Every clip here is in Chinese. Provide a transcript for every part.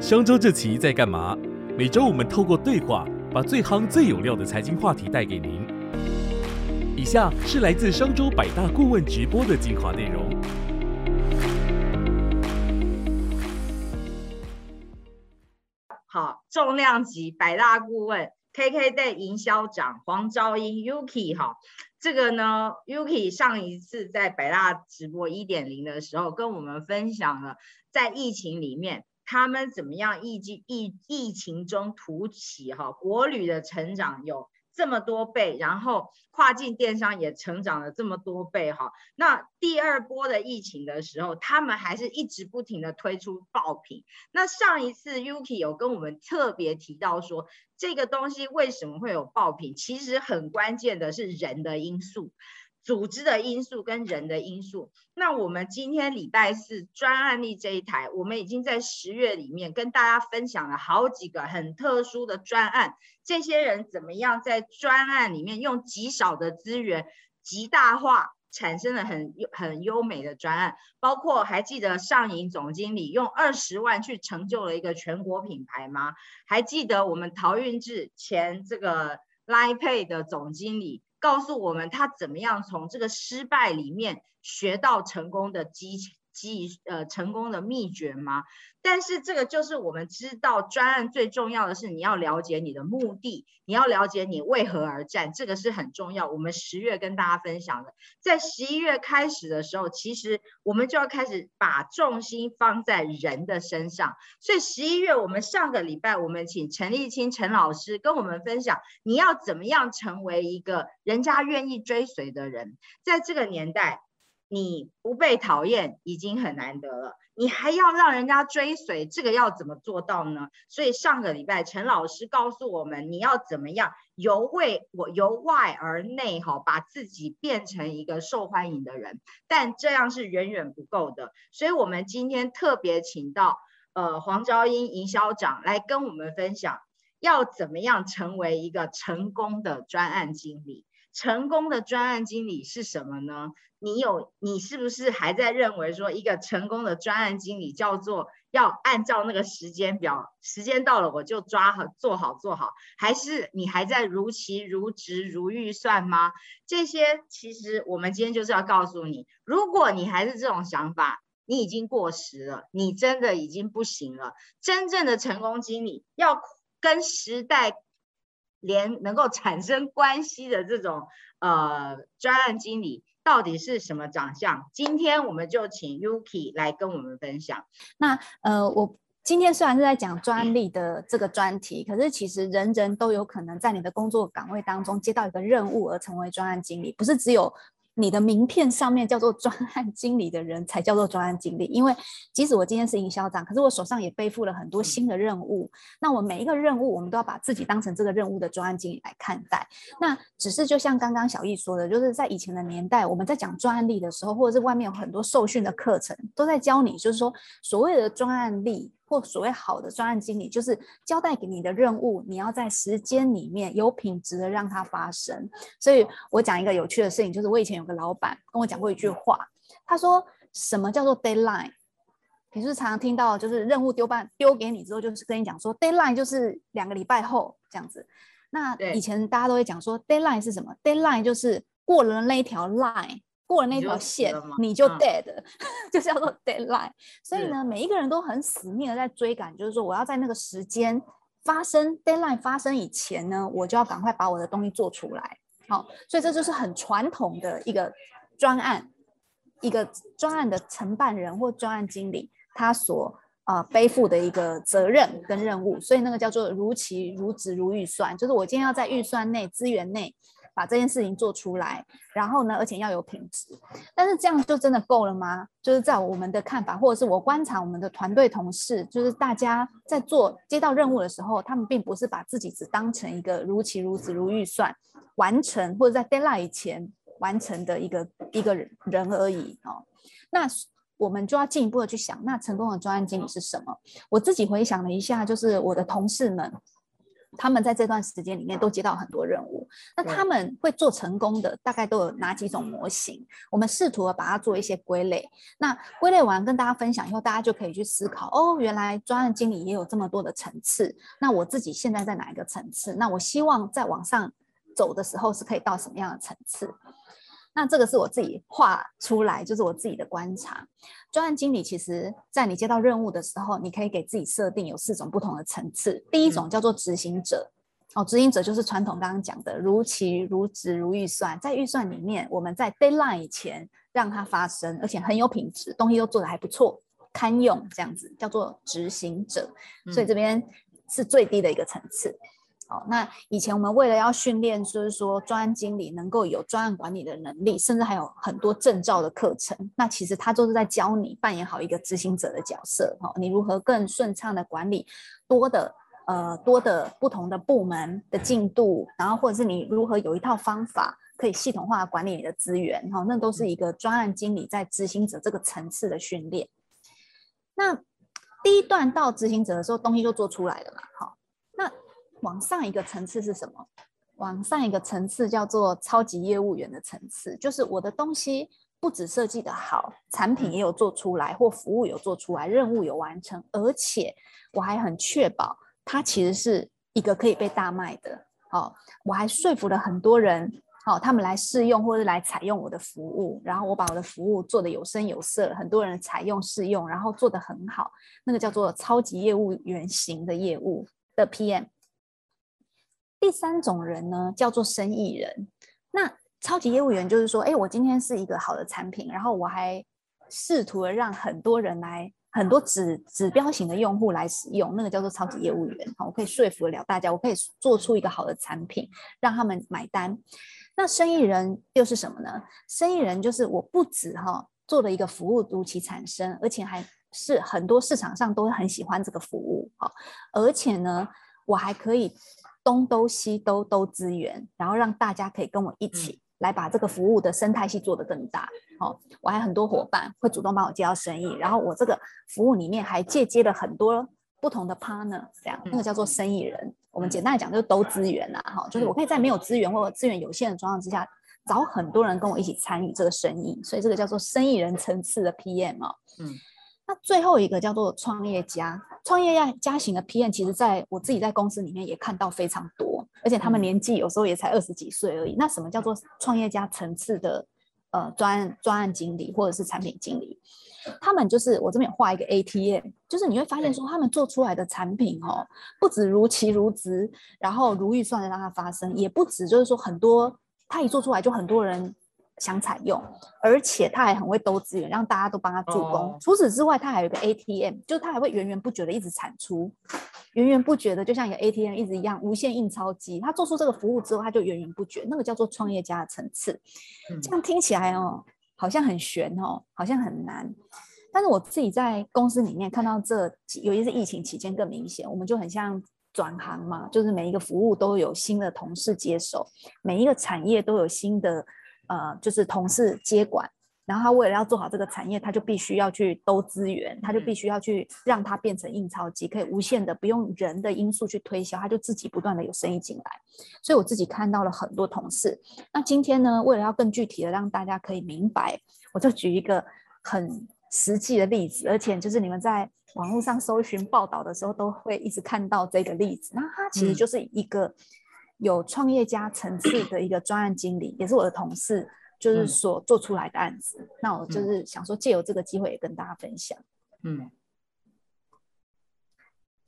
商周这期在干嘛？每周我们透过对话，把最夯最有料的财经话题带给您。以下是来自商周百大顾问直播的精华内容。好，重量级百大顾问 KKday 营销长黄昭英 Yuki 哈，这个呢 Yuki 上一次在百大直播一点零的时候，跟我们分享了在疫情里面他们怎么样疫疫疫情中突起哈，国旅的成长有。这么多倍，然后跨境电商也成长了这么多倍哈。那第二波的疫情的时候，他们还是一直不停的推出爆品。那上一次 Yuki 有跟我们特别提到说，这个东西为什么会有爆品？其实很关键的是人的因素。组织的因素跟人的因素，那我们今天礼拜四专案例这一台，我们已经在十月里面跟大家分享了好几个很特殊的专案，这些人怎么样在专案里面用极少的资源极大化，产生了很很优美的专案，包括还记得上影总经理用二十万去成就了一个全国品牌吗？还记得我们陶运志前这个 lipai 的总经理？告诉我们他怎么样从这个失败里面学到成功的机机呃成功的秘诀吗？但是这个就是我们知道专案最重要的是你要了解你的目的，你要了解你为何而战，这个是很重要。我们十月跟大家分享的，在十一月开始的时候，其实我们就要开始把重心放在人的身上。所以十一月我们上个礼拜，我们请陈立清陈老师跟我们分享，你要怎么样成为一个人家愿意追随的人，在这个年代。你不被讨厌已经很难得了，你还要让人家追随，这个要怎么做到呢？所以上个礼拜陈老师告诉我们，你要怎么样由外我由外而内哈，把自己变成一个受欢迎的人，但这样是远远不够的。所以我们今天特别请到呃黄昭英营销长来跟我们分享，要怎么样成为一个成功的专案经理。成功的专案经理是什么呢？你有，你是不是还在认为说一个成功的专案经理叫做要按照那个时间表，时间到了我就抓好做好做好，还是你还在如期如职如预算吗？这些其实我们今天就是要告诉你，如果你还是这种想法，你已经过时了，你真的已经不行了。真正的成功经理要跟时代。连能够产生关系的这种呃专案经理到底是什么长相？今天我们就请 Yuki 来跟我们分享。那呃，我今天虽然是在讲专利的这个专题，可是其实人人都有可能在你的工作岗位当中接到一个任务而成为专案经理，不是只有。你的名片上面叫做专案经理的人才叫做专案经理，因为即使我今天是营销长，可是我手上也背负了很多新的任务。那我每一个任务，我们都要把自己当成这个任务的专案经理来看待。那只是就像刚刚小易说的，就是在以前的年代，我们在讲专案力的时候，或者是外面有很多受训的课程，都在教你，就是说所谓的专案力。或所谓好的专案经理，就是交代给你的任务，你要在时间里面有品质的让它发生。所以我讲一个有趣的事情，就是我以前有个老板跟我讲过一句话，他说：“什么叫做 deadline？” 你是常常听到，就是任务丢办丢给你之后，就是跟你讲说 deadline 就是两个礼拜后这样子。那以前大家都会讲说 deadline 是什么？deadline 就是过了那一条 line。过了那条线，你就 dead，就叫做 deadline。所以呢，每一个人都很死命的在追赶，就是说我要在那个时间发生 deadline 发生以前呢，我就要赶快把我的东西做出来。好，所以这就是很传统的一个专案，一个专案的承办人或专案经理他所呃背负的一个责任跟任务。所以那个叫做如期如职如预算，就是我今天要在预算内资源内。把这件事情做出来，然后呢，而且要有品质。但是这样就真的够了吗？就是在我们的看法，或者是我观察我们的团队同事，就是大家在做接到任务的时候，他们并不是把自己只当成一个如期如此如预算完成，或者在 deadline 以前完成的一个一个人而已哦。那我们就要进一步的去想，那成功的专案经理是什么？我自己回想了一下，就是我的同事们。他们在这段时间里面都接到很多任务，那他们会做成功的大概都有哪几种模型？我们试图的把它做一些归类。那归类完跟大家分享以后，大家就可以去思考：哦，原来专案经理也有这么多的层次。那我自己现在在哪一个层次？那我希望在往上走的时候是可以到什么样的层次？那这个是我自己画出来，就是我自己的观察。专案经理其实，在你接到任务的时候，你可以给自己设定有四种不同的层次。第一种叫做执行者，哦，执行者就是传统刚刚讲的如期、如职、如预算，在预算里面，我们在 deadline 以前让它发生，而且很有品质，东西都做得还不错，堪用，这样子叫做执行者。所以这边是最低的一个层次。哦，那以前我们为了要训练，就是说专案经理能够有专案管理的能力，甚至还有很多证照的课程。那其实他都是在教你扮演好一个执行者的角色。哈，你如何更顺畅的管理多的呃多的不同的部门的进度，然后或者是你如何有一套方法可以系统化管理你的资源。哈，那都是一个专案经理在执行者这个层次的训练。那第一段到执行者的时候，东西就做出来了嘛。好。往上一个层次是什么？往上一个层次叫做超级业务员的层次，就是我的东西不止设计的好，产品也有做出来，或服务有做出来，任务有完成，而且我还很确保它其实是一个可以被大卖的。好，我还说服了很多人，好，他们来试用或者来采用我的服务，然后我把我的服务做的有声有色，很多人采用试用，然后做的很好，那个叫做超级业务员型的业务的 PM。第三种人呢，叫做生意人。那超级业务员就是说，哎，我今天是一个好的产品，然后我还试图的让很多人来，很多指指标型的用户来使用，那个叫做超级业务员。好，我可以说服得了大家，我可以做出一个好的产品，让他们买单。那生意人又是什么呢？生意人就是我不止哈做了一个服务如期产生，而且还是很多市场上都很喜欢这个服务。好，而且呢，我还可以。东兜西兜兜资源，然后让大家可以跟我一起来把这个服务的生态系做得更大。哦，我还很多伙伴会主动帮我介绍生意，然后我这个服务里面还借接了很多不同的 partner，这样那个叫做生意人。我们简单来讲就是兜资源啦，哈，就是我可以在没有资源或者资源有限的状况之下，找很多人跟我一起参与这个生意，所以这个叫做生意人层次的 PM 哦。嗯。那最后一个叫做创业家，创业家家型的 PM，其实在我自己在公司里面也看到非常多，而且他们年纪有时候也才二十几岁而已。那什么叫做创业家层次的呃专专案经理或者是产品经理？他们就是我这边有画一个 ATM，就是你会发现说他们做出来的产品哦，不止如期如职，然后如预算的让它发生，也不止就是说很多，他一做出来就很多人。想采用，而且他还很会兜资源，让大家都帮他助攻。除此之外，他还有一个 ATM，就是他还会源源不绝的一直产出，源源不绝的，就像一个 ATM 一直一样，无限印钞机。他做出这个服务之后，他就源源不绝，那个叫做创业家的层次。这样听起来哦，好像很悬哦，好像很难。但是我自己在公司里面看到这，尤其是疫情期间更明显，我们就很像转行嘛，就是每一个服务都有新的同事接手，每一个产业都有新的。呃，就是同事接管，然后他为了要做好这个产业，他就必须要去兜资源，他就必须要去让它变成印钞机，可以无限的不用人的因素去推销，他就自己不断的有生意进来。所以我自己看到了很多同事。那今天呢，为了要更具体的让大家可以明白，我就举一个很实际的例子，而且就是你们在网络上搜寻报道的时候，都会一直看到这个例子。那它其实就是一个。有创业家层次的一个专案经理，也是我的同事，就是所做出来的案子。那我就是想说，借由这个机会也跟大家分享。嗯，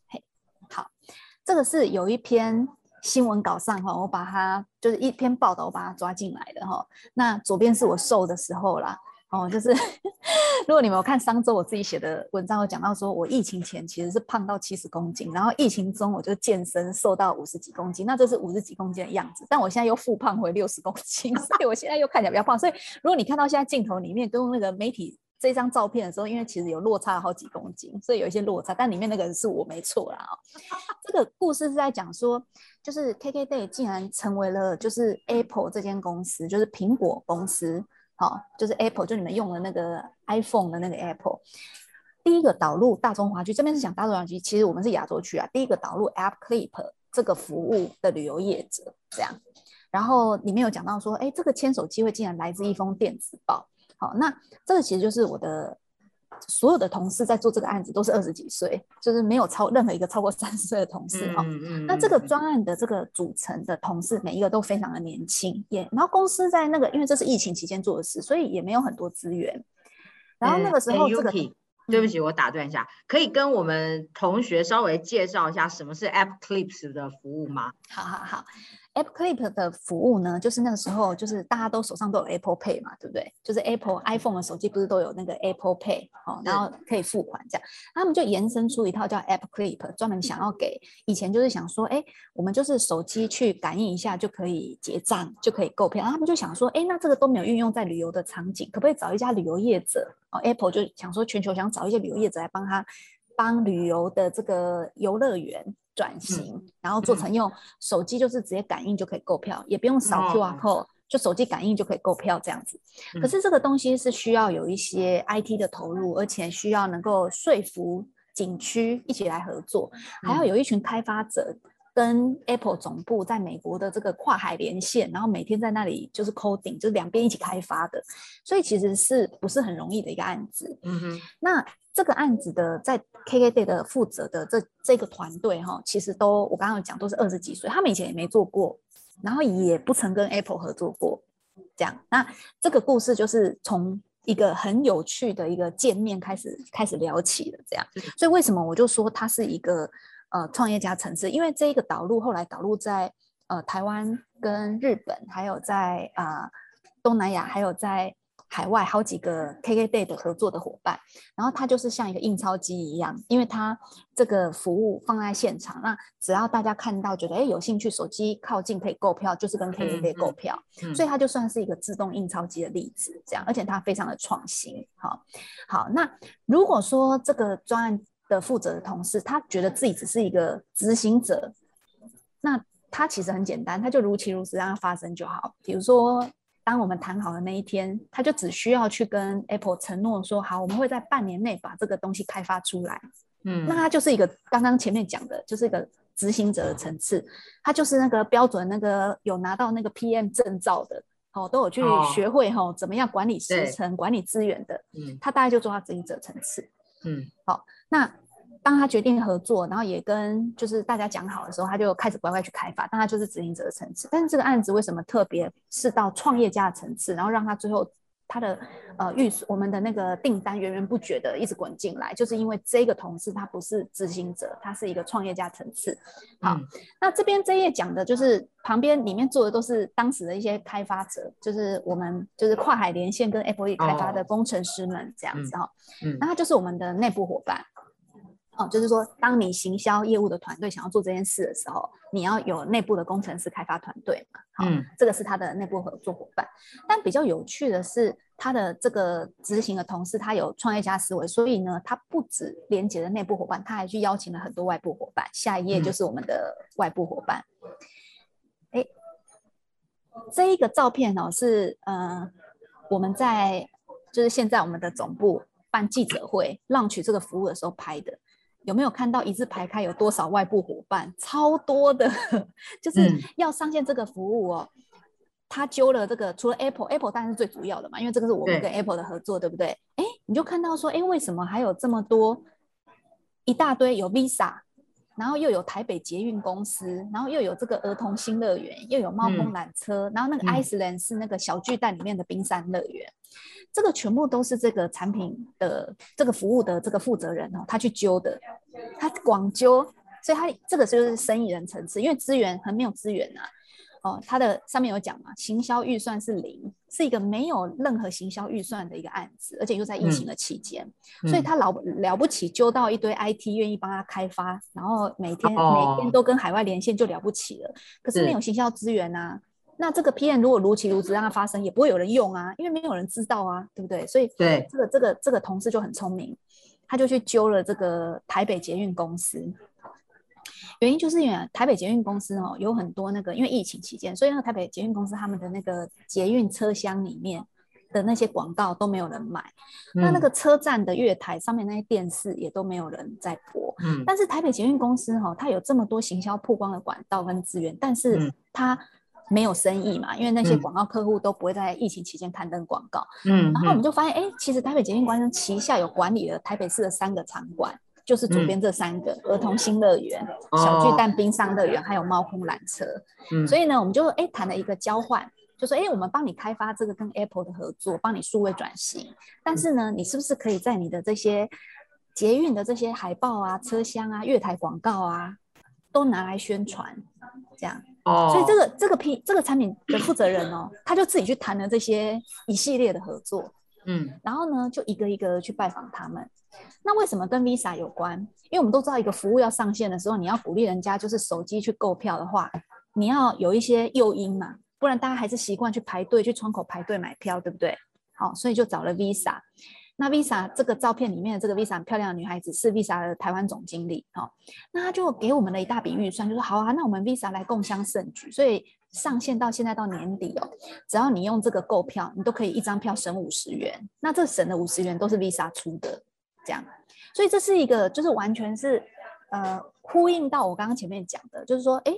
嘿，好，这个是有一篇新闻稿上哈，我把它就是一篇报道，我把它抓进来的哈。那左边是我瘦的时候啦。哦，就是 如果你们有看上周我自己写的文章，有讲到说我疫情前其实是胖到七十公斤，然后疫情中我就健身瘦到五十几公斤，那这是五十几公斤的样子，但我现在又复胖回六十公斤，所以我现在又看起来比较胖。所以如果你看到现在镜头里面跟那个媒体这张照片的时候，因为其实有落差好几公斤，所以有一些落差，但里面那个人是我没错啦。哦。这个故事是在讲说，就是 KKday 竟然成为了就是 Apple 这间公司，就是苹果公司。好，就是 Apple，就你们用的那个 iPhone 的那个 Apple，第一个导入大中华区，这边是讲大中华区，其实我们是亚洲区啊。第一个导入 App Clip 这个服务的旅游业者这样。然后里面有讲到说，哎，这个牵手机会竟然来自一封电子报。好，那这个其实就是我的。所有的同事在做这个案子都是二十几岁，就是没有超任何一个超过三十岁的同事哈。那这个专案的这个组成的同事每一个都非常的年轻，也然后公司在那个因为这是疫情期间做的事，所以也没有很多资源。然后那个时候这个，对不起，我打断一下，可以跟我们同学稍微介绍一下什么是 App Clips 的服务吗？好好好。App Clip 的服务呢，就是那个时候，就是大家都手上都有 Apple Pay 嘛，对不对？就是 Apple iPhone 的手机不是都有那个 Apple Pay 哦，然后可以付款这样。他们就延伸出一套叫 App Clip，专门想要给以前就是想说，哎，我们就是手机去感应一下就可以结账，就可以购票。然后他们就想说，哎，那这个都没有运用在旅游的场景，可不可以找一家旅游业者？哦，Apple 就想说，全球想找一些旅游业者来帮他帮旅游的这个游乐园。转型，然后做成用手机，就是直接感应就可以购票，也不用扫 QR code，就手机感应就可以购票这样子。可是这个东西是需要有一些 IT 的投入，而且需要能够说服景区一起来合作，还要有一群开发者跟 Apple 总部在美国的这个跨海连线，然后每天在那里就是 coding，就是两边一起开发的，所以其实是不是很容易的一个案子？嗯哼，那。这个案子的在 KKday 的负责的这这个团队哈，其实都我刚刚讲都是二十几岁，他们以前也没做过，然后也不曾跟 Apple 合作过，这样。那这个故事就是从一个很有趣的一个见面开始开始聊起的这样。所以为什么我就说它是一个呃创业家层次？因为这一个导入后来导入在呃台湾跟日本，还有在啊东南亚，还有在。海外好几个 KKday 的合作的伙伴，然后它就是像一个印钞机一样，因为它这个服务放在现场，那只要大家看到觉得哎有兴趣，手机靠近可以购票，就是跟 KKday 购票，所以它就算是一个自动印钞机的例子，这样，而且它非常的创新。好，好，那如果说这个专案的负责的同事，他觉得自己只是一个执行者，那他其实很简单，他就如其如实让它发生就好，比如说。当我们谈好的那一天，他就只需要去跟 Apple 承诺说好，我们会在半年内把这个东西开发出来。嗯，那他就是一个刚刚前面讲的，就是一个执行者的层次，他就是那个标准那个有拿到那个 PM 证照的，哦，都有去学会哈怎么样管理时程、管理资源的。嗯，他大概就做到执行者层次。嗯，好，那。当他决定合作，然后也跟就是大家讲好的时候，他就开始乖乖去开发。但他就是执行者的层次。但是这个案子为什么特别是到创业家的层次，然后让他最后他的呃预我们的那个订单源源不绝的一直滚进来，就是因为这个同事他不是执行者，他是一个创业家层次。好，那这边这页讲的就是旁边里面做的都是当时的一些开发者，就是我们就是跨海连线跟 Apple 开发的工程师们这样子哈。嗯，那他就是我们的内部伙伴。哦，就是说，当你行销业务的团队想要做这件事的时候，你要有内部的工程师开发团队嘛？好，这个是他的内部合作伙伴。但比较有趣的是，他的这个执行的同事，他有创业家思维，所以呢，他不止连接了内部伙伴，他还去邀请了很多外部伙伴。下一页就是我们的外部伙伴。哎，这一个照片哦，是呃，我们在就是现在我们的总部办记者会、浪取这个服务的时候拍的。有没有看到一字排开有多少外部伙伴？超多的，就是要上线这个服务哦。他揪了这个，除了 Apple，Apple 当然是最主要的嘛，因为这个是我们跟 Apple 的合作，对不对？哎，你就看到说，哎，为什么还有这么多一大堆有 Visa，然后又有台北捷运公司，然后又有这个儿童新乐园，又有猫空缆车，然后那个 Iceland 是那个小巨蛋里面的冰山乐园。这个全部都是这个产品的这个服务的这个负责人哦，他去揪的，他广揪，所以他这个就是生意人层次，因为资源很没有资源啊，哦，他的上面有讲嘛，行销预算是零，是一个没有任何行销预算的一个案子，而且又在疫情的期间，所以他老了不起揪到一堆 IT 愿意帮他开发，然后每天每天都跟海外连线就了不起了，可是没有行销资源啊。那这个 PM 如果如期如此让它发生，也不会有人用啊，因为没有人知道啊，对不对？所以对这个这个这个同事就很聪明，他就去揪了这个台北捷运公司。原因就是因为台北捷运公司哦，有很多那个因为疫情期间，所以那个台北捷运公司他们的那个捷运车厢里面的那些广告都没有人买，那那个车站的月台上面那些电视也都没有人在播。嗯。但是台北捷运公司哈、它有这么多行销曝光的管道跟资源，但是嗯。它没有生意嘛，因为那些嗯。广告客户都不会在疫情期间刊登广告。嗯。然后我们就发现，哎，其实台北捷运公司旗下有管理了台北市的三个场馆，就是左边这三个、儿童新乐园、小巨蛋冰上乐园，还有猫空缆车。嗯所以呢，我们就哎谈了一个交换，就说哎，我们帮你开发这个跟 Apple 的合作，帮你数位转型。但是呢，你是不是可以在你的这些捷运的这些海报啊、车厢啊、月台广告啊，都拿来宣传，这样。哦，所以这个这个 P 这个产品的负责人哦，他就自己去谈了这些一系列的合作。嗯然后呢，就一个一个去拜访他们。那为什么跟 Visa 有关？因为我们都知道，一个服务要上线的时候，你要鼓励人家就是手机去购票的话，你要有一些诱因嘛，不然大家还是习惯去排队去窗口排队买票，对不对？好，所以就找了 Visa。那 Visa 这个照片里面的这个 Visa 漂亮的女孩子是 Visa 的台湾总经理，哦、那他就给我们了一大笔预算，就说好啊，那我们 Visa 来共襄盛举，所以上线到现在到年底哦，只要你用这个购票，你都可以一张票省五十元。那这省的五十元都是 Visa 出的，这样，所以这是一个就是完全是呃呼应到我刚刚前面讲的，就是说，哎，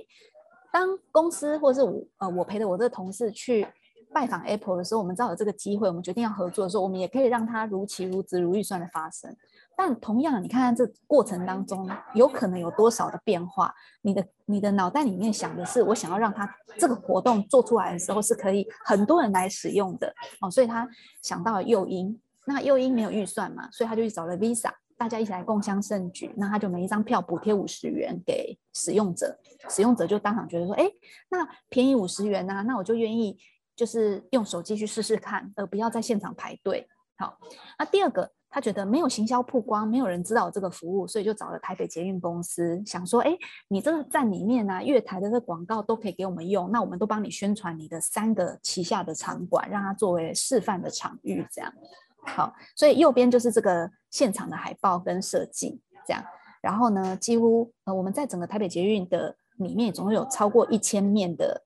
当公司或者是我呃我陪着我这个同事去拜访 Apple 的时候，我们知道有这个机会，我们决定要合作的时候，我们也可以让它如期如职如预算的发生。但同样，你看看这过程当中，有可能有多少的变化？你的你的脑袋里面想的是，我想要让它这个活动做出来的时候是可以很多人来使用的哦，所以他想到了诱因。那又因没有预算嘛，所以他就去找了 Visa，大家一起来共襄盛举。那他就每一张票补贴五十元给使用者，使用者就当场觉得说，哎，那便宜五十元呐、那我就愿意就是用手机去试试看，而不要在现场排队。好，那第二个，他觉得没有行销曝光，没有人知道这个服务，所以就找了台北捷运公司，想说，哎，你这个站里面啊，月台的这个广告都可以给我们用，那我们都帮你宣传你的三个旗下的场馆，让它作为示范的场域，这样。好，所以右边就是这个现场的海报跟设计，这样。然后呢，几乎呃我们在整个台北捷运的里面，总共有超过一千面的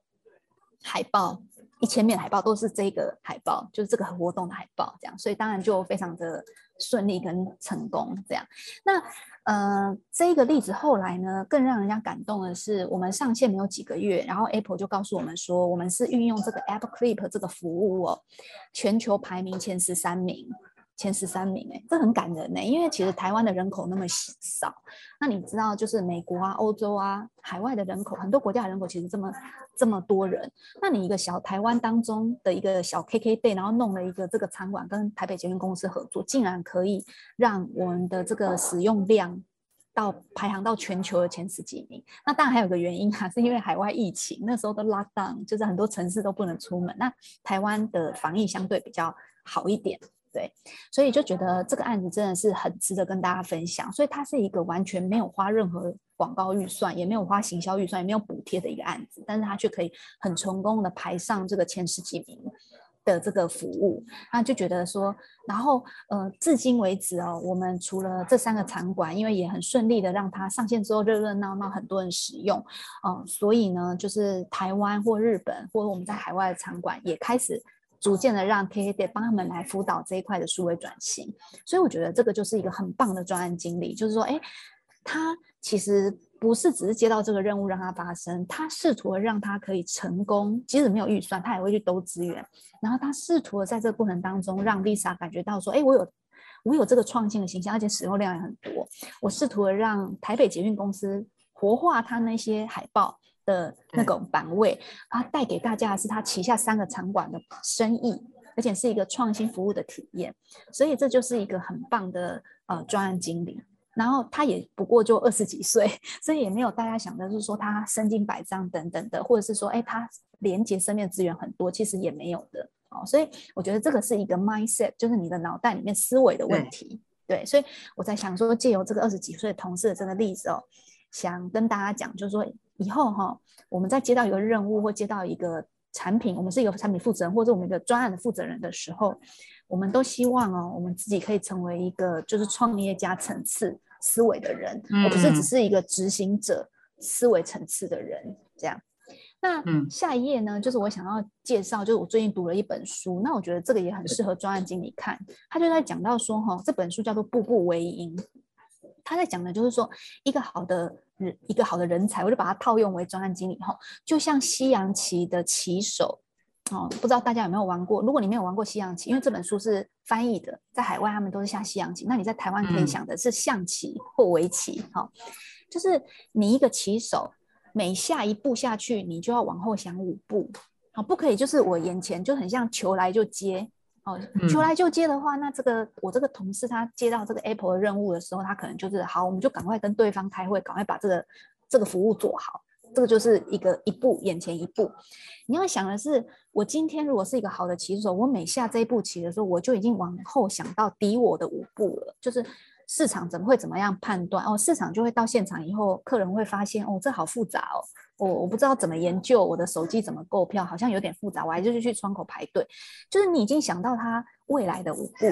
海报，一千面海报都是这个海报，就是这个活动的海报，这样。所以当然就非常的顺利跟成功，这样。那呃，这个例子后来呢，更让人家感动的是，我们上线没有几个月，然后 Apple 就告诉我们说，我们是运用这个 Apple Clip 这个服务哦，全球排名前十三名。前十三名，哎，这很感人呢。因为其实台湾的人口那么少，那你知道，就是美国啊、欧洲啊、海外的人口，很多国家的人口其实这么这么多人，那你一个小台湾当中的一个小 KK day，然后弄了一个这个场馆跟台北捷运公司合作，竟然可以让我们的这个使用量到排行到全球的前十几名。那当然还有个原因啊，是因为海外疫情那时候都 lock down，就是很多城市都不能出门。那台湾的防疫相对比较好一点。对，所以就觉得这个案子真的是很值得跟大家分享。所以它是一个完全没有花任何广告预算，也没有花行销预算，也没有补贴的一个案子，但是它却可以很成功的排上这个前十几名的这个服务。那就觉得说，然后呃，至今为止哦，我们除了这三个场馆，因为也很顺利的让它上线之后热热闹闹，很多人使用，嗯、所以呢，就是台湾或日本或者我们在海外的场馆也开始。逐渐的让 KKday 帮他们来辅导这一块的数位转型，所以我觉得这个就是一个很棒的专案经理，就是说，哎，他其实不是只是接到这个任务让它发生，他试图的让他可以成功，即使没有预算，他也会去兜资源，然后他试图的在这个过程当中让 Lisa 感觉到说，哎，我有我有这个创新的形象，而且使用量也很多，我试图的让台北捷运公司活化它那些海报。的那种版位，啊带给大家的是它旗下三个场馆的生意，而且是一个创新服务的体验，所以这就是一个很棒的呃专案经理。然后他也不过就二十几岁，所以也没有大家想的是说他身经百战等等的，或者是说哎他连接身边资源很多，其实也没有的哦。所以我觉得这个是一个 mindset，就是你的脑袋里面思维的问题。对，所以我在想说，借由这个二十几岁同事的这个例子哦，想跟大家讲，就是说。以后哈，我们在接到一个任务或接到一个产品，我们是一个产品负责人或者我们一个专案的负责人的时候，我们都希望哦，我们自己可以成为一个就是创业家层次思维的人，而不是只是一个执行者思维层次的人这样。那下一页呢，就是我想要介绍，就是我最近读了一本书，那我觉得这个也很适合专案经理看。他就在讲到说，哈，这本书叫做《步步为营》，他在讲的就是说，一个好的人，一个好的人才，我就把它套用为专案经理，哈，就像西洋棋的棋手，哦，不知道大家有没有玩过？如果你没有玩过西洋棋，因为这本书是翻译的，在海外他们都是下西洋棋，那你在台湾可以想的是象棋或围棋，哈，就是你一个棋手。每下一步下去，你就要往后想五步，好，不可以就是我眼前就很像球来就接，哦，球来就接的话，那这个我这个同事他接到这个 Apple 的任务的时候，他可能就是好，我们就赶快跟对方开会，赶快把这个这个服务做好，这个就是一个一步眼前一步。你要想的是，我今天如果是一个好的棋手，我每下这一步棋的时候，我就已经往后想到敌我的五步了，就是。市场怎么会怎么样判断哦？市场就会到现场以后，客人会发现哦，这好复杂哦，我我不知道怎么研究，我的手机怎么购票，好像有点复杂，我还是去窗口排队。就是你已经想到他未来的五步，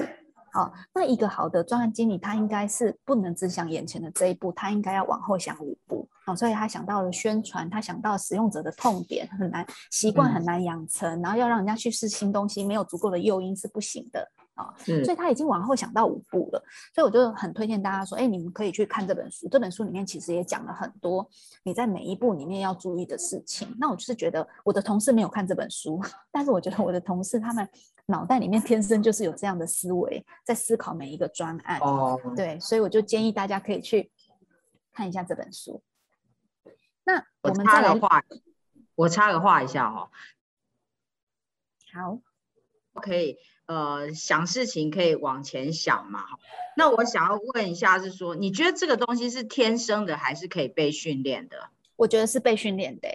好，那一个好的专案经理，他应该是不能只想眼前的这一步，他应该要往后想五步，哦，所以他想到了宣传，他想到使用者的痛点很难习惯很难养成，然后要让人家去试新东西，没有足够的诱因是不行的。啊，所以他已经往后想到五步了，所以我就很推荐大家说，哎，你们可以去看这本书。这本书里面其实也讲了很多你在每一步里面要注意的事情。那我就是觉得我的同事没有看这本书，但是我觉得我的同事他们脑袋里面天生就是有这样的思维，在思考每一个专案。哦，对，所以我就建议大家可以去看一下这本书。那我们再来画，我插个话一下哈。好，可以。呃，想事情可以往前想嘛？那我想要问一下，是说你觉得这个东西是天生的，还是可以被训练的？我觉得是被训练的，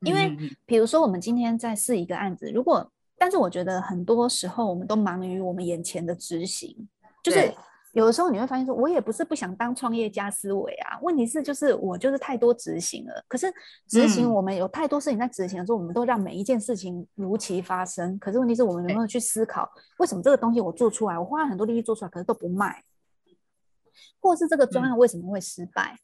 因为比如说我们今天在试一个案子，如果，但是我觉得很多时候我们都忙于我们眼前的执行，就是。有的时候你会发现，说我也不是不想当创业家思维啊，问题是就是我就是太多执行了。可是执行我们有太多事情在执行的时候，我们都让每一件事情如期发生。可是问题是我们有没有去思考，为什么这个东西我做出来，我花了很多力气做出来，可是都不卖，或是这个专案为什么会失败？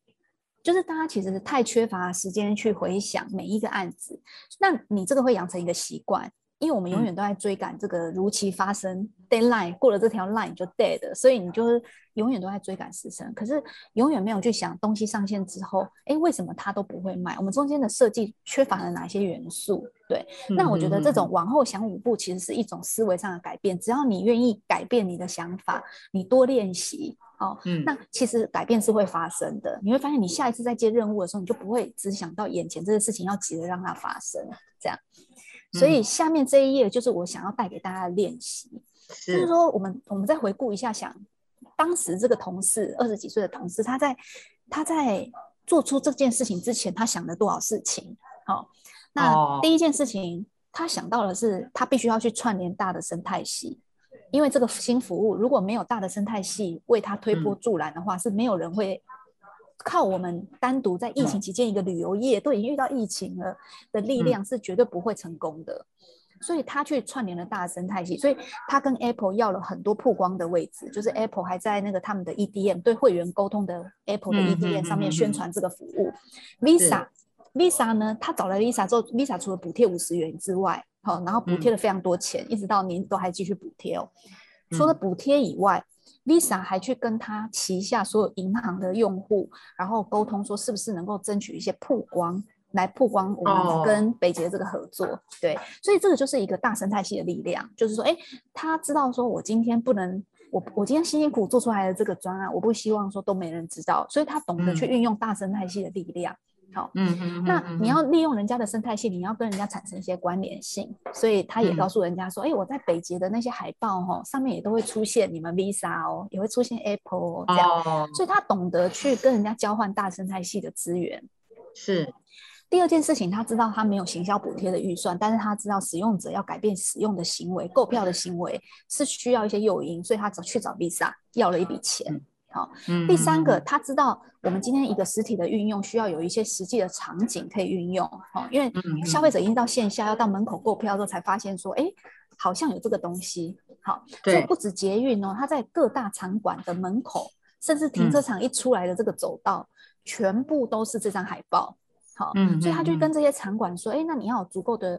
就是大家其实是太缺乏时间去回想每一个案子，那你这个会养成一个习惯。因为我们永远都在追赶这个如期发生 deadline，过了这条 line 就 dead，所以你就是永远都在追赶时程，可是永远没有去想东西上线之后，哎，为什么它都不会卖？我们中间的设计缺乏了哪些元素？对，那我觉得这种往后想五步，其实是一种思维上的改变。只要你愿意改变你的想法，你多练习，哦，嗯，那其实改变是会发生的。你会发现，你下一次在接任务的时候，你就不会只想到眼前这个事情，要急着让它发生，这样。所以下面这一页就是我想要带给大家的练习，就是说我们我们再回顾一下，想当时这个同事二十几岁的同事，他在他在做出这件事情之前，他想了多少事情？好，那第一件事情他想到的是，他必须要去串联大的生态系，因为这个新服务如果没有大的生态系为他推波助澜的话，是没有人会。靠我们单独在疫情期间一个旅游业都已经遇到疫情了的力量是绝对不会成功的，所以他去串联了大生态系，所以他跟 Apple 要了很多曝光的位置，就是 Apple 还在那个他们的 EDM 对会员沟通的 Apple 的 EDM 上面宣传这个服务。Visa Visa 呢，他找了 Visa 之后，Visa 除了补贴五十元之外，好，然后补贴了非常多钱，一直到年都还继续补贴哦。除了补贴以外，Visa 还去跟他旗下所有银行的用户，然后沟通说，是不是能够争取一些曝光，来曝光我们跟北捷这个合作。对，所以这个就是一个大生态系的力量，就是说，哎，他知道说我今天不能，我我今天辛辛苦做出来的这个专案，我不希望说都没人知道，所以他懂得去运用大生态系的力量。好，嗯嗯，那你要利用人家的生态系，你要跟人家产生一些关联性，所以他也告诉人家说，哎，我在北捷的那些海报哦，上面也都会出现你们 Visa 哦，也会出现 Apple 哦这样，哦所以他懂得去跟人家交换大生态系的资源。是，第二件事情，他知道他没有行销补贴的预算，但是他知道使用者要改变使用的行为、购票的行为是需要一些诱因，所以他找去找 Visa 要了一笔钱。好，第三个，他知道我们今天一个实体的运用需要有一些实际的场景可以运用，哦，因为消费者已经到线下要到门口购票之后才发现说，哎，好像有这个东西，好，所以不止捷运哦，他在各大场馆的门口，甚至停车场一出来的这个走道，全部都是这张海报，好，嗯所以他就嗯跟这些场馆说，哎，那你要有足够的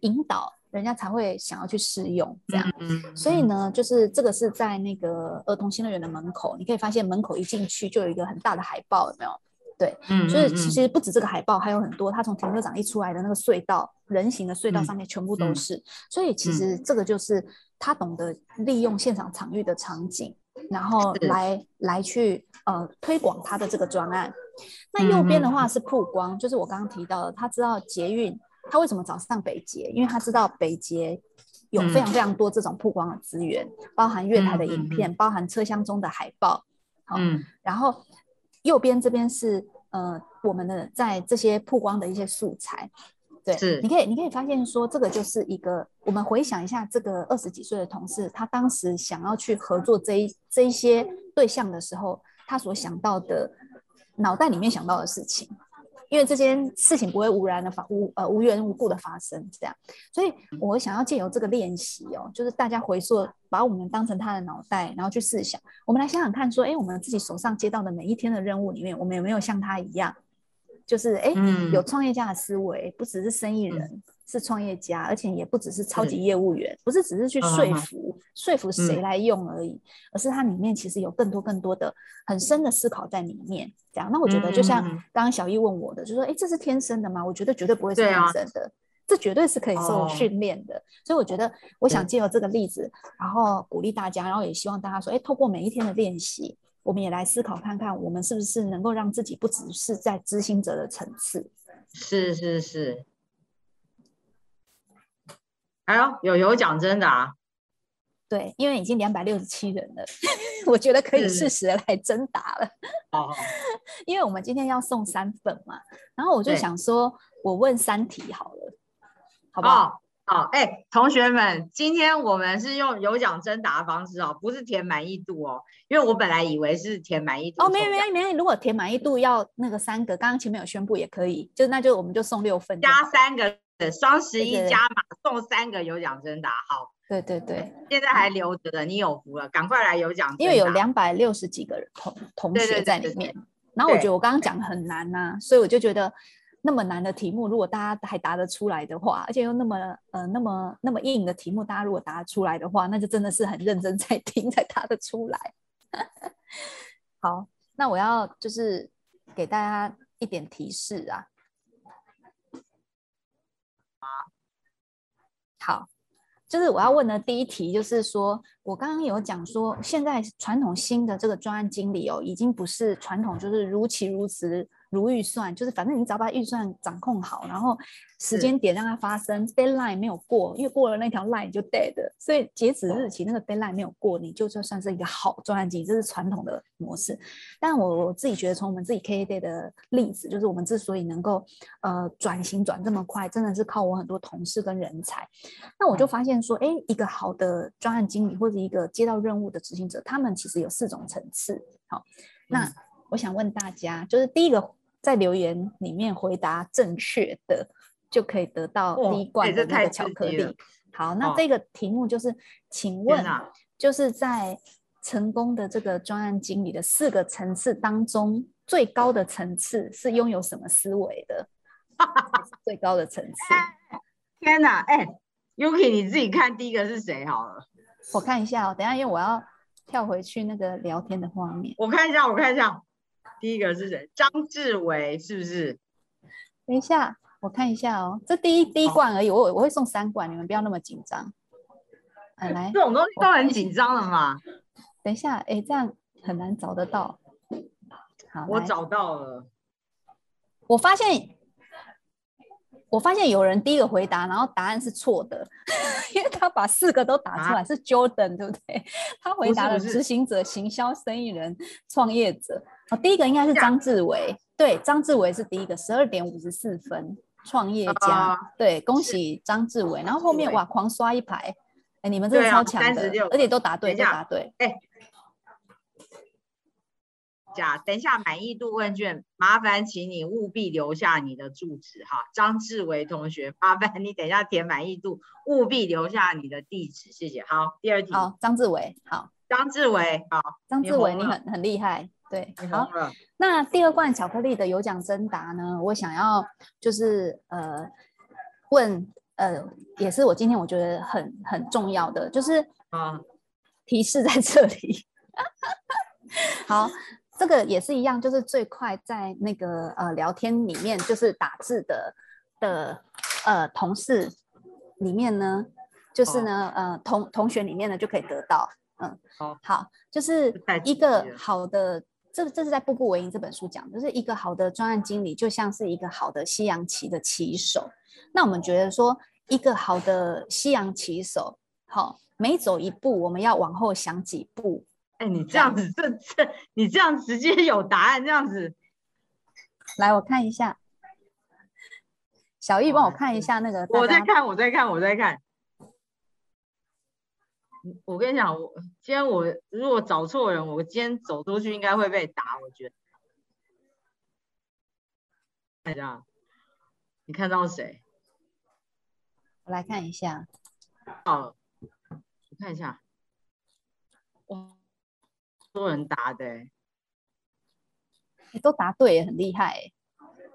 引导，人家才会想要去试用这样。嗯，所以呢，就是这个是在那个儿童新乐园的门口，你可以发现门口一进去就有一个很大的海报，有没有？对，嗯，所以嗯其实不止这个海报，还有很多，它从停车场一出来的那个隧道，人行的隧道嗯上面全部都嗯是。所以其实这个就是他懂得利用现场场域的场景，然后是来来去呃推广他的这个专案。那右边的嗯话是曝光，就是我刚刚提到的，他知道捷运，他为什么找上北捷？因为他知道北捷有非常非常多这种曝光的资源，包含月台的影片，包含车厢中的海报。好嗯然后右边这边是呃我们的在这些曝光的一些素材。对，是你可以你可以发现说，这个就是一个我们回想一下，这个二十几岁的同事，他当时想要去合作这一这一些对象的时候，他所想到的脑袋里面想到的事情。因为这件事情不会无然的发无呃无缘无故的发生，这样，所以我想要借由这个练习哦，就是大家回溯，把我们当成他的脑袋，然后去试想，我们来想想看，说，哎，我们自己手上接到的每一天的任务里面，我们有没有像他一样，就是哎，嗯。有创业家的思维，不只是生意人，是创业家，而且也不只是超级业务员，不是只是去说服说服谁嗯来用而已，而是它里面其实有更多更多的很深的思考在里面。这样，那我觉得就像刚刚小易问我的，就说，哎，这是天生的吗？我觉得绝对不会是天生的。这绝对是可以受哦训练的，所以我觉得我想对借由这个例子，然后鼓励大家，然后也希望大家说，哎，透过每一天的练习，我们也来思考看看，我们是不是能够让自己不只是在知心者的层次。是是是。哎呦，有有奖真的啊！对，因为已经两百六十七人了，我觉得可以是适时的来征答了。哦，因为我们今天要送三份嘛，然后我就想说，我问三题好了，好不好？好哦，哎，同学们，今天我们是用有奖征答的方式哦，不是填满意度哦，因为我本来以为是填满意度哦，没有没有没有，如果填满意度要那个三个，刚刚前面有宣布也可以，就那就我们就送六份。加三个，双十一加码送三个有奖征答。好，对对对，现在还留着的，你有福了，赶快来有奖。因为有两百六十几个人同同学在里面，然后我对觉得我刚刚讲的很难呐、所以我就觉得那么难的题目，如果大家还答得出来的话，而且又那么呃那么那么硬的题目，大家如果答得出来的话，那就真的是很认真在听才答得出来。好，那我要就是给大家一点提示啊。好，就是我要问的第一题，就是说我刚刚有讲说，现在传统新的这个专案经理哦，已经不是传统，就是如期如此如预算，就是反正你只要把预算掌控好，然后时是间点让它发生，deadline 没有过，因为过了那条 line 就 dead，所以截止日期那个 deadline 没有过，你就算算是一个好专案经理，这是传统的模式。但我我自己觉得，从我们自己 K A Day 的例子，就是我们之所以能够呃转型转这么快，真的是靠我很多同事跟人才。那我就发现说，哎，一个好的专案经理或者一个接到任务的执行者，他们其实有四种层次。好，那嗯我想问大家，就是第一个在留言里面回答正确的，就可以得到一罐那个巧克力。好，那哦这个题目就是，请问就是在成功的这个专案经理的四个层次当中，最高的层次是拥有什么思维的？最高的层次，天哪，哎，Yuki 你自己看第一个是谁好了？我看一下哦。等一下，因为我要跳回去那个聊天的画面。我看一下，我看一下，第一个是谁？张志伟是不是？等一下，我看一下哦。这第一第一罐而已，我我会送三罐，你们不要那么紧张。哎，来这，种东西都很紧张了嘛。等一下，哎，这样很难找得到。好，我找到了，我发现，我发现有人第一个回答，然后答案是错的，因为他把四个都打出来，是 Jordan 对不对？他回答了执行者、行销、生意人、创业者。哦，第一个应该是张志伟，对，张志伟是第一个，十二点五十四分，创业家，啊对，恭喜张志伟。然后后面哇，狂刷一排，哎，你们真的超强的，36而且都答对，都答对。哎假，等一下满意度问卷，麻烦请你务必留下你的住址哈，张志伟同学，麻烦你等一下填满意度，务必留下你的地址，谢谢。好，第二题，好，张志伟，好，张志伟，好，张志伟，你很很厉害，对，好那第二罐巧克力的有奖征答呢？我想要就是呃问呃，也是我今天我觉得很很重要的，就是啊，提示在这里。好，这个也是一样，就是最快在那个呃聊天里面就是打字的的呃同事里面呢，就是哦呢呃同同学里面呢就可以得到。嗯，好好，就是一个好的，这这是在《步步为营》这本书讲，就是一个好的专案经理就像是一个好的西洋棋的棋手。那我们觉得说，一个好的西洋棋手，好，每走一步，我们要往后想几步。哎，你这样子，这这，你这样直接有答案，这样子，来，我看一下，小易帮我看一下那个，我在看，我在看，我在看。嗯我跟你讲，我今天我如果找错人，我今天走出去应该会被打，我觉得。看一下，你看到谁？我来看一下，到了，我看一下。哇，多人答的、欸，诶都答对耶，很厉害耶。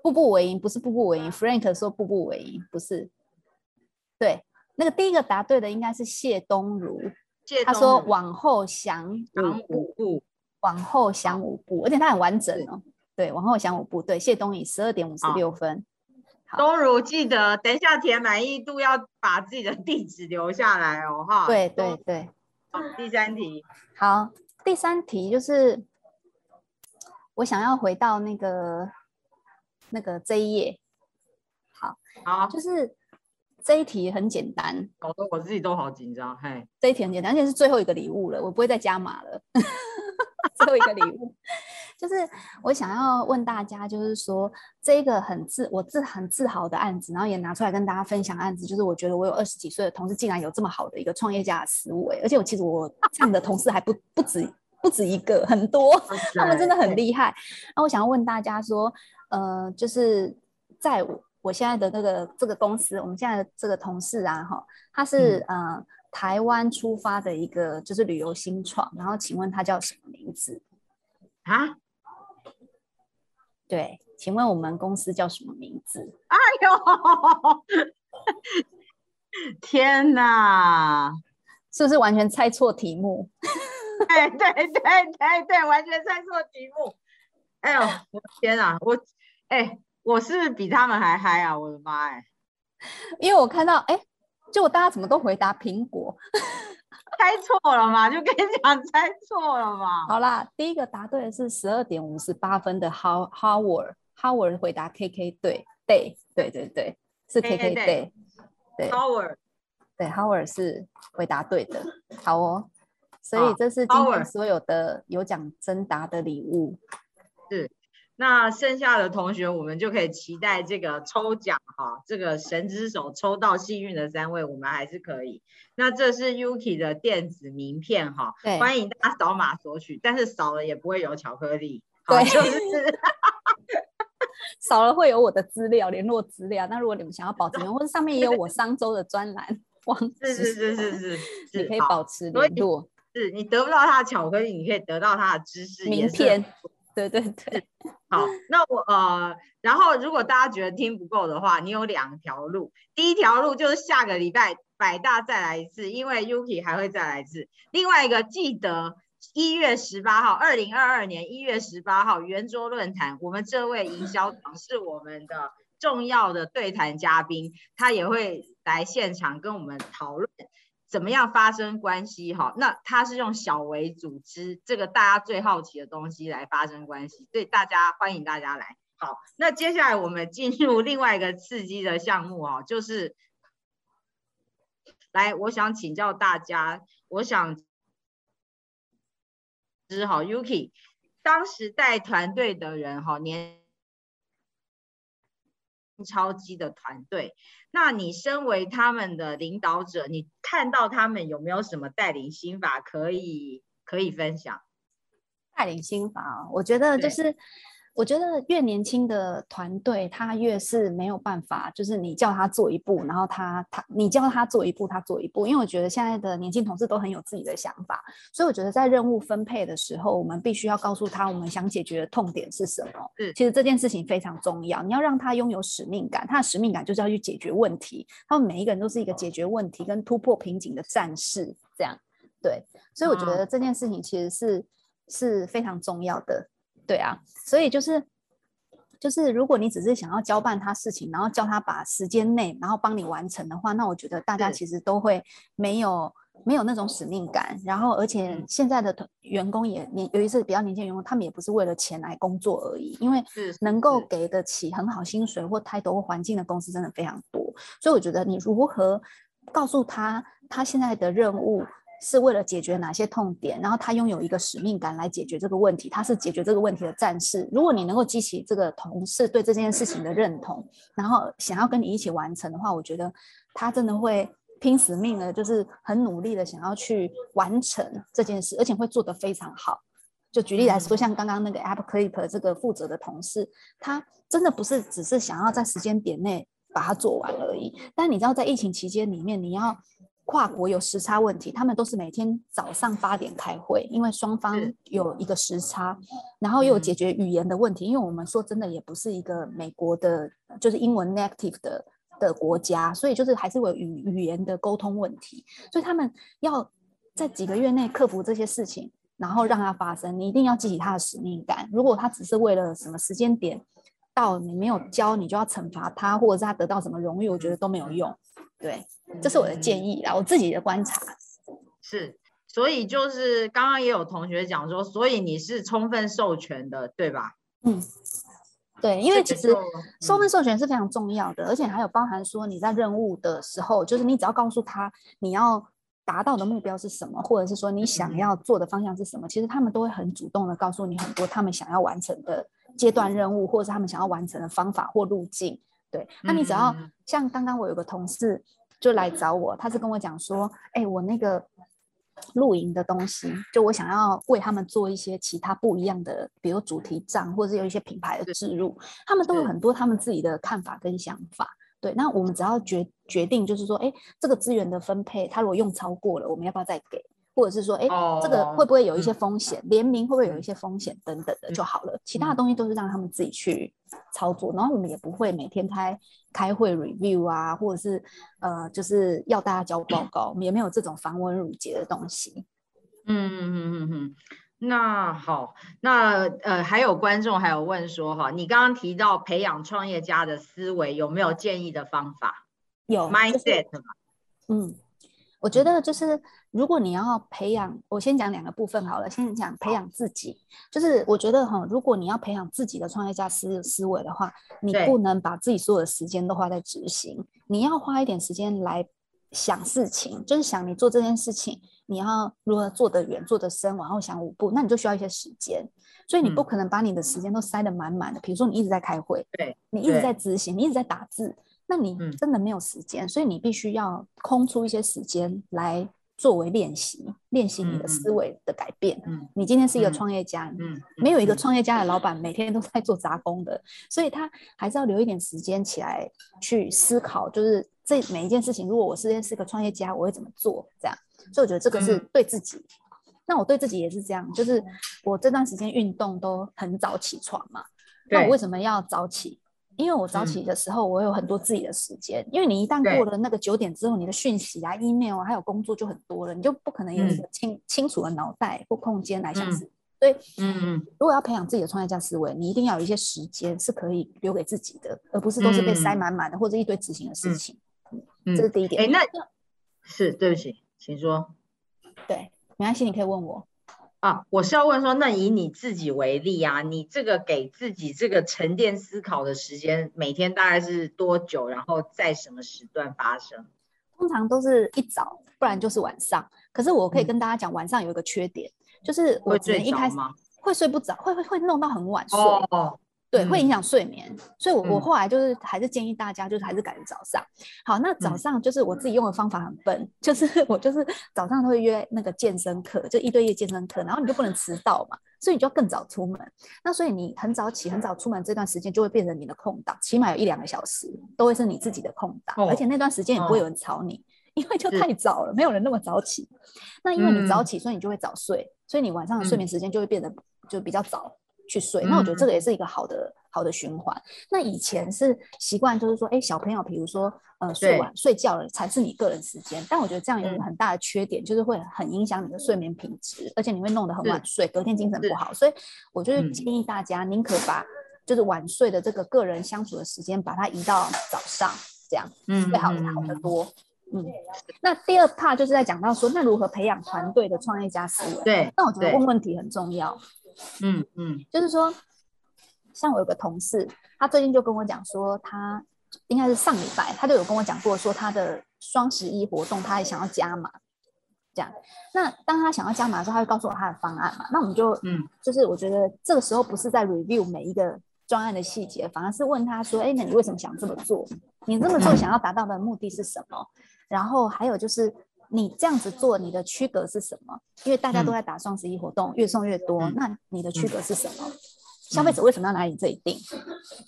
步步为营不是步步为营，Frank 说步步为营不是。对，那个第一个答对的应该是谢东如，他说往后想五步，往后想五步，而且他很完整哦。对，往后想五步，对，谢东以十二点五十六分。好东如记得等一下填满意度要把自己的地址留下来哦，哈。对东对对，好第三题，好，第三题就是我想要回到那个那个这一页，好好，就是这一题很简单，搞得我自己都好紧张，嘿，这一题很简单，而且是最后一个礼物了，我不会再加码了。最后一个礼物，就是我想要问大家，就是说这个很自我自很自豪的案子，然后也拿出来跟大家分享案子，就是我觉得我有二十几岁的同事竟然有这么好的一个创业家的思维，而且我其实我这样的同事还不不止不止一个，很多，他们真的很厉害。那我想要问大家说，呃，就是在我我现在的那个这个公司，我们现在的这个同事啊，哈，他是、呃台湾出发的一个就是旅游新创，然后请问他叫什么名字？啊，对，请问我们公司叫什么名字？哎呦，天哪！是不是完全猜错题目？对对对对对，完全猜错题目。哎呦，我的天哪，我哎，我是比他们还嗨啊？我的妈哎，因为我看到，哎，结果大家怎么都回答苹果？猜错了嘛？就跟你讲，猜错了嘛。好啦，第一个答对的是十二点五十八分的 How Howard Howard 回答 KK 对对对对对，是 KK KK 对对对 Power，对 Howard 是回答对的。好哦，所以这是今天所有的有奖征答的礼物。那剩下的同学，我们就可以期待这个抽奖哈，这个神之手抽到幸运的三位，我们还是可以。那这是 Yuki 的电子名片哈，对欢迎大家扫码索取，但是少了也不会有巧克力，好对就是 少了会有我的资料、联络资料。那如果你们想要保持，或者上面也有我上周的专栏 是是是是是你可以保持联络。是你得不到他的巧克力，你可以得到他的知识名片，对对对，好，那我呃，然后如果大家觉得听不够的话，你有两条路。第一条路就是下个礼拜百大再来一次，因为 Yuki 还会再来一次。另外一个记得一月十八号，二零二二年一月十八号圆桌论坛，我们这位营销长是我们的重要的对谈嘉宾，他也会来现场跟我们讨论。怎么样发生关系？哈，那他是用小微组织这个大家最好奇的东西来发生关系，所以大家欢迎大家来。好，那接下来我们进入另外一个刺激的项目哦，就是来，我想请教大家，我想知好 Yuki 当时带团队的人哈，年超机的团队，那你身为他们的领导者，你看到他们有没有什么带领心法可以可以分享？带领心法哦，我觉得就是我觉得越年轻的团队，他越是没有办法，就是你叫他做一步，然后他他你叫他做一步，他做一步。因为我觉得现在的年轻同事都很有自己的想法，所以我觉得在任务分配的时候，我们必须要告诉他我们想解决的痛点是什么。嗯，其实这件事情非常重要，你要让他拥有使命感，他的使命感就是要去解决问题。他们每一个人都是一个解决问题跟突破瓶颈的战士，这样对。所以我觉得这件事情其实是是非常重要的。对啊，所以就是就是，如果你只是想要交办他事情，然后叫他把时间内，然后帮你完成的话，那我觉得大家其实都会没有没有那种使命感。然后，而且现在的员工也年，尤其是比较年轻员工，他们也不是为了钱来工作而已，因为能够给得起很好薪水或太多环境的公司真的非常多。所以，我觉得你如何告诉他他现在的任务。是为了解决哪些痛点，然后他拥有一个使命感来解决这个问题，他是解决这个问题的战士。如果你能够激起这个同事对这件事情的认同，然后想要跟你一起完成的话，我觉得他真的会拼死命的，就是很努力的想要去完成这件事，而且会做得非常好。就举例来说，像刚刚那个 App Clip 这个负责的同事，他真的不是只是想要在时间点内把它做完而已。但你知道，在疫情期间里面，你要跨国有时差问题，他们都是每天早上八点开会，因为双方有一个时差，然后又有解决语言的问题，因为我们说真的也不是一个美国的，就是英文 native 的的国家，所以就是还是有语语言的沟通问题，所以他们要在几个月内克服这些事情，然后让它发生，你一定要记起他的使命感。如果他只是为了什么时间点到你没有教，你就要惩罚他，或者是他得到什么荣誉，我觉得都没有用。对，这是我的建议啦，我自己的观察是，所以就是刚刚也有同学讲说，所以你是充分授权的，对吧？嗯，对，因为其实充分授权是非常重要的，而且还有包含说你在任务的时候，就是你只要告诉他你要达到的目标是什么，或者是说你想要做的方向是什么，其实他们都会很主动的告诉你很多他们想要完成的阶段任务，或者是他们想要完成的方法或路径。对，那你只要像刚刚我有个同事就来找我，他是跟我讲说，哎，我那个露营的东西，就我想要为他们做一些其他不一样的，比如主题帐，或者是有一些品牌的植入，他们都有很多他们自己的看法跟想法。对，那我们只要决决定，就是说，哎，这个资源的分配，他如果用超过了，我们要不要再给？或者是说，哎，这个会不会有一些风险？联名会不会有一些风险等等的就好了。其他的东西都是让他们自己去操作，然后我们也不会每天开开会 review 啊，或者是呃，就是要大家交报告，我们也没有这种繁文缛节的东西。嗯嗯嗯嗯嗯。那好，那呃，还有观众还有问说，哈，你刚刚提到培养创业家的思维，有没有建议的方法？有 mindset 嘛？嗯。我觉得就是，如果你要培养，我先讲两个部分好了。先讲培养自己，就是我觉得哈，如果你要培养自己的创业家思思维的话，你不能把自己所有的时间都花在执行，你要花一点时间来想事情，就是想你做这件事情，你要如何做得远、做得深，然后想五步，那你就需要一些时间。所以你不可能把你的时间都塞得满满的。比如说你一直在开会，对你一直在执行，你一直在打字。那你真的没有时间，所以你必须要空出一些时间来作为练习，练习你的思维的改变。嗯，你今天是一个创业家，嗯，没有一个创业家的老板每天都在做杂工的，所以他还是要留一点时间起来去思考，就是这每一件事情，如果我今天是个创业家，我会怎么做？这样，所以我觉得这个是对自己。那我对自己也是这样，就是我这段时间运动都很早起床嘛，那我为什么要早起？因为我早起的时候，我有很多自己的时间。因为你一旦过了那个九点之后，你的讯息啊、email 啊，还有工作就很多了，你就不可能有一个清清楚的脑袋或空间来想事。所以，嗯嗯，如果要培养自己的创业家思维，你一定要有一些时间是可以留给自己的，而不是都是被塞满满的或者一堆执行的事情。嗯，这是第一点。哎，那是对不起，请说。对，没关系，你可以问我。啊，我是要问说，那以你自己为例啊，你这个给自己这个沉淀思考的时间，每天大概是多久？然后在什么时段发生？通常都是一早，不然就是晚上。可是我可以跟大家讲，晚上有一个缺点，就是我只能一开始会睡不着，会会会弄到很晚睡。对，会影响睡眠，所以，我我后来就是还是建议大家，就是还是改成早上。好，那早上就是我自己用的方法很笨，就是 我就是早上都会约那个健身课，就一对一健身课，然后你就不能迟到嘛，所以你就要更早出门。那所以你很早起、很早出门这段时间就会变成你的空档，起码有一两个小时都会是你自己的空档，而且那段时间也不会有人吵你，因为就太早了，没有人那么早起。那因为你早起，所以你就会早睡，所以你晚上的睡眠时间就会变得就比较早。去睡，那我觉得这个也是一个好的好的循环。那以前是习惯就是说，哎，小朋友，比如说，呃，睡晚睡觉了才是你个人时间。但我觉得这样有一个很大的缺点，就是会很影响你的睡眠品质，而且你会弄得很晚睡，隔天精神不好。所以，我就是建议大家，宁可把就是晚睡的这个个人相处的时间，把它移到早上，这样，嗯，会好好得多。嗯，那第二 part 就是在讲到说，那如何培养团队的创业家思维？对，那我觉得问问题很重要。嗯嗯，就是说，像我有个同事，他最近就跟我讲说，他应该是上礼拜，他就有跟我讲过，说他的双十一活动，他也想要加码。这样，那当他想要加码的时候，他会告诉我他的方案嘛？那我们就嗯，就是我觉得这个时候不是在 review 每一个专案的细节，反而是问他说，哎，那你为什么想这么做？你这么做想要达到的目的是什么？然后还有就是。你这样子做，你的区隔是什么？因为大家都在打双十一活动，越送越多，那你的区隔是什么？消费者为什么要来你这里订？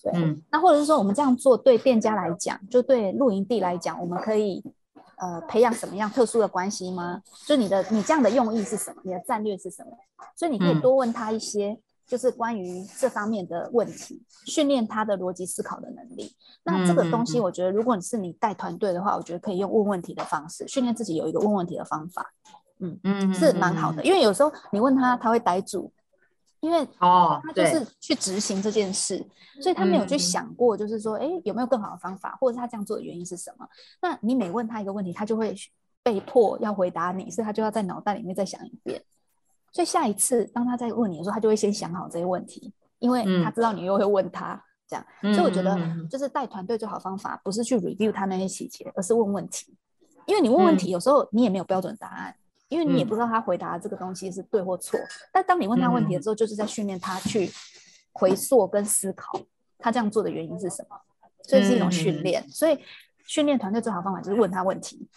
对，那或者是说，我们这样做对店家来讲，就对露营地来讲，我们可以呃培养什么样特殊的关系吗？就你的你这样的用意是什么？你的战略是什么？所以你可以多问他一些。就是关于这方面的问题，训练他的逻辑思考的能力。那这个东西，我觉得如果你是你带团队的话，我觉得可以用问问题的方式训练自己有一个问问题的方法。嗯嗯，是蛮好的。因为有时候你问他，他会呆住，因为哦，他就是去执行这件事，所以他没有去想过，就是说，哎，有没有更好的方法，或者他这样做的原因是什么？那你每问他一个问题，他就会被迫要回答你，所以他就要在脑袋里面再想一遍。所以下一次当他在问你的时候，他就会先想好这些问题，因为他知道你又会问他这样。所以我觉得，就是带团队最好方法不是去 review 他那些细节，而是问问题。因为你问问题，有时候你也没有标准答案，因为你也不知道他回答这个东西是对或错。但当你问他问题的时候，就是在训练他去回溯跟思考他这样做的原因是什么。所以是一种训练。所以训练团队最好方法就是问他问题。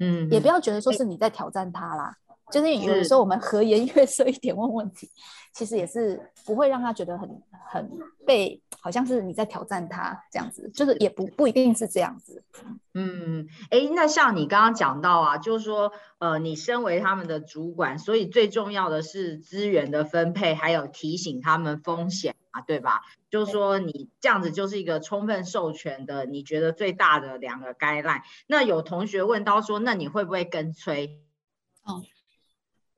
嗯，也不要觉得说是你在挑战他啦。就是有的时候我们和颜悦色一点问问题，其实也是不会让他觉得很很被，好像是你在挑战他这样子，就是也不不一定是这样子。嗯，哎，那像你刚刚讲到啊，就是说，呃，你身为他们的主管，所以最重要的是资源的分配，还有提醒他们风险啊，对吧？就是说你这样子就是一个充分授权的，你觉得最大的两个 guideline。那有同学问到说，那你会不会跟催？哦。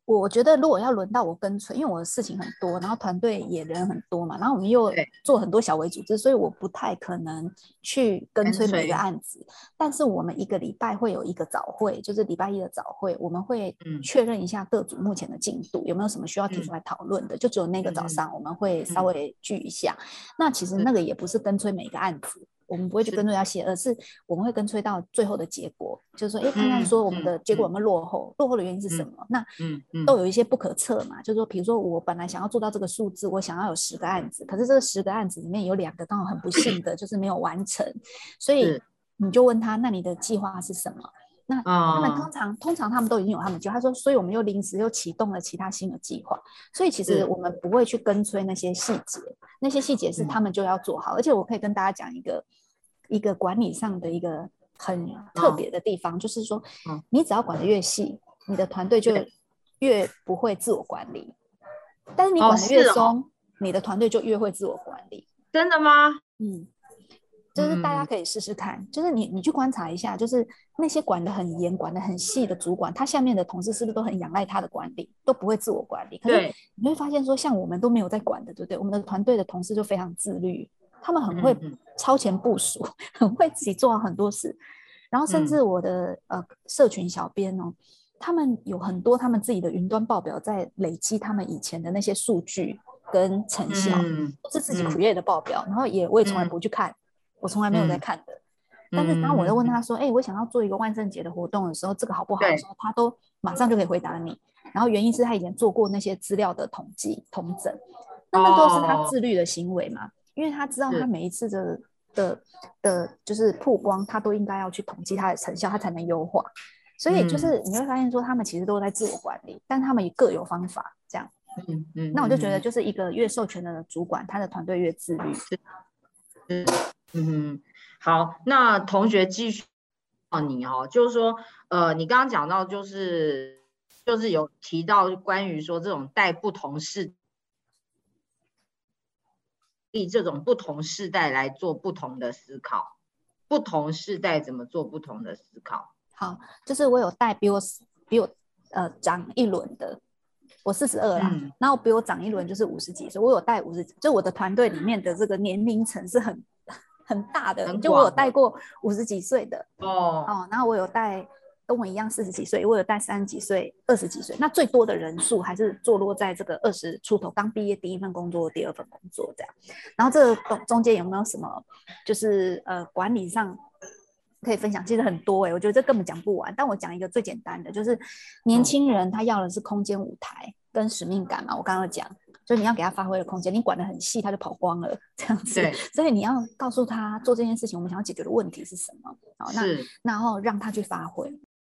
我觉得如果要轮到我跟催，因为我的事情很多，然后团队也人很多嘛，然后我们又做很多小微组织，所以我不太可能去跟催每个案子。但是我们一个礼拜会有一个早会，就是礼拜一的早会，我们会确认一下各组目前的进度，有没有什么需要提出来讨论的。就只有那个早上我们会稍微聚一下。那其实那个也不是跟催每个案子。我们不会去跟催他写，而是我们会跟催到最后的结果，就是说，哎，看看说我们的结果有没有落后，落后的原因是什么？那嗯，都有一些不可测嘛，就是说，比如说我本来想要做到这个数字，我想要有十个案子，可是这个十个案子里面有两个刚好很不幸的，就是没有完成，所以你就问他，那你的计划是什么？那他们通常通常他们都已经有他们计划，他说，所以我们又临时又启动了其他新的计划，所以其实我们不会去跟催那些细节，那些细节是他们就要做好，而且我可以跟大家讲一个一个管理上的一个很特别的地方，就是说，你只要管得越细，你的团队就越不会自我管理，但是你管得越松，你的团队就越会自我管理。真的吗？嗯。就是大家可以试试看，就是你你去观察一下，就是那些管得很严、管得很细的主管，他下面的同事是不是都很仰赖他的管理，都不会自我管理？可是你会发现说，像我们都没有在管的，对不对？我们的团队的同事就非常自律，他们很会超前部署，很会自己做很多事。然后甚至我的呃社群小编哦，他们有很多他们自己的云端报表在累积他们以前的那些数据跟成效，都是自己 create 的报表，然后也我也从来不去看。我从来没有在看的，但是当我在问他说：“哎，我想要做一个万圣节的活动的时候，这个好不好？”的时候，他都马上就可以回答你。然后原因是他以前做过那些资料的统计、统整，那那都是他自律的行为嘛？因为他知道他每一次的的的，就是曝光，他都应该要去统计他的成效，他才能优化。所以就是你会发现说，他们其实都在自我管理，但他们也各有方法。这样，嗯嗯，那我就觉得，就是一个越授权的主管，他的团队越自律。嗯嗯，好，那同学继续哦，你哦，就是说，呃，你刚刚讲到，就是就是有提到关于说这种带不同世，以这种不同世代来做不同的思考，不同世代怎么做不同的思考？好，就是我有带比我比我呃长一轮的。我四十二啦，然后比我长一轮就是五十几岁。我有带五十，就我的团队里面的这个年龄层是很很大的，就我有带过五十几岁的哦哦，然后我有带跟我一样四十几岁，我有带三十几岁、二十几岁。那最多的人数还是坐落在这个二十出头，刚毕业第一份工作、第二份工作这样。然后这个中中间有没有什么就是呃管理上？可以分享，其实很多哎，我觉得这根本讲不完。但我讲一个最简单的，就是年轻人他要的是空间、舞台跟使命感嘛。我刚刚讲，就是你要给他发挥的空间，你管得很细，他就跑光了这样子。所以你要告诉他做这件事情，我们想要解决的问题是什么？好，那然后让他去发挥。